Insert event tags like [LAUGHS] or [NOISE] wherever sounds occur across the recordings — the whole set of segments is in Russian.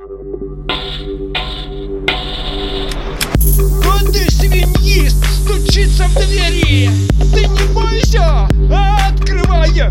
Вот ты свиньист стучится в двери. Ты не бойся, открывая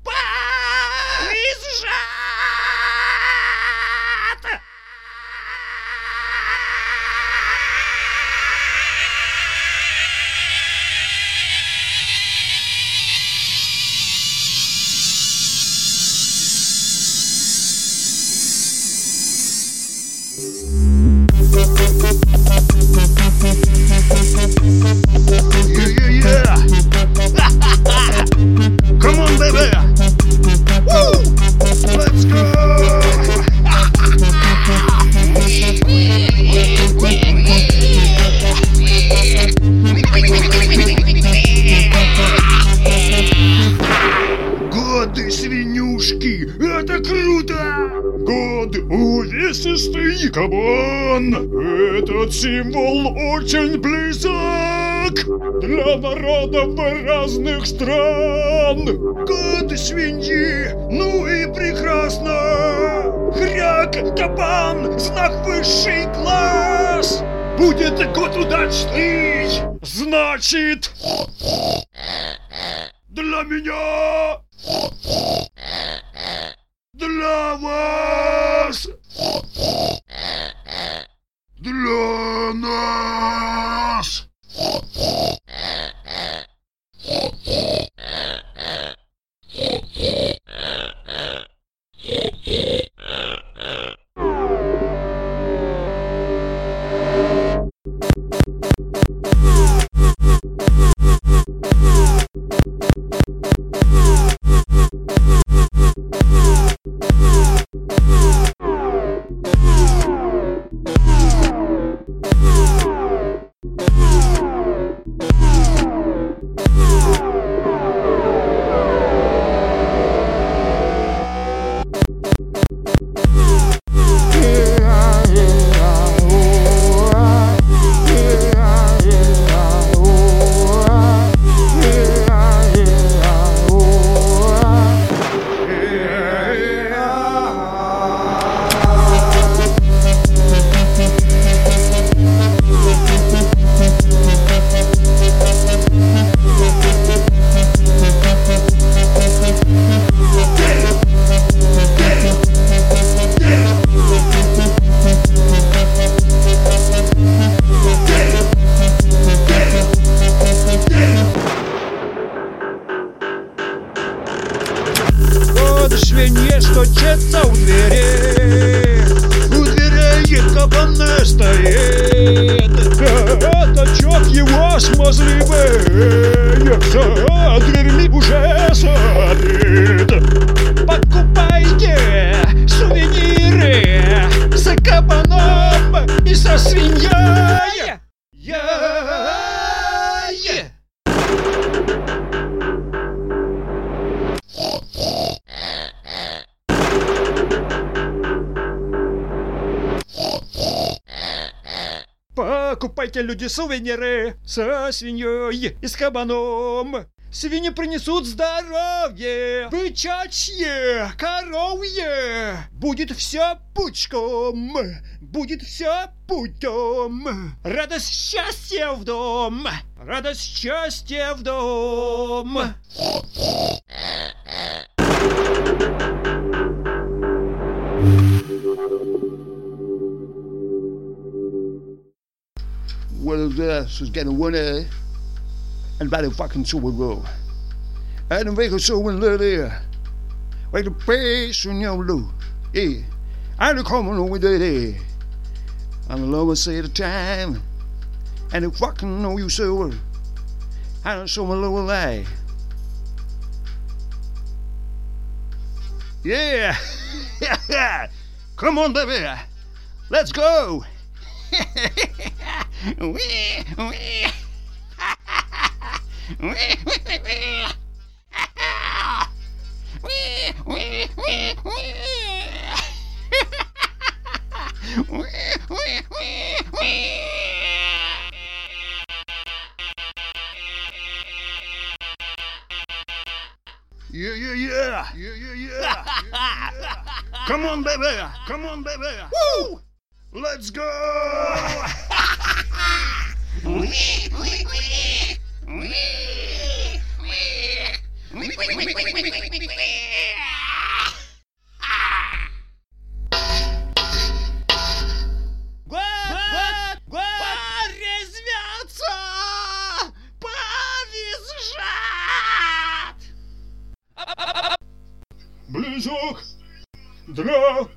Годы увесистый кабан, этот символ очень близок для народов разных стран. Годы свиньи, ну и прекрасно! Хряк, кабан, знак высший класс! Будет год удачный, значит... Для меня! Свинья стучится у двери У дверей кабан стоит Это чёрт его смазливый За дверьми уже Покупайте, люди, сувениры со свиньей и с кабаном. Свиньи принесут здоровье, бычачье, коровье. Будет все пучком, будет все путем. Радость счастья в дом, радость счастья в дом. Will Russ was getting one eh? a, and by the fucking Super Bowl. And the record so in little air. Like the place in your blue. Yeah. I'm the common with it. Yeah. I'm the lover say the time. And the fucking know you so well. I don't show my lower lie. Eh? Yeah. [LAUGHS] Come on, baby. Let's go. [LAUGHS] wee, wee. wee, wee, wee. wee, wee, wee, wee. wee, wee, wee, wee. Yeah, yeah, yeah. Yeah, yeah, yeah. yeah, yeah. [LAUGHS] Come on, baby. Come on, baby. Woo! Let's go! [LAUGHS] Близок. Дра.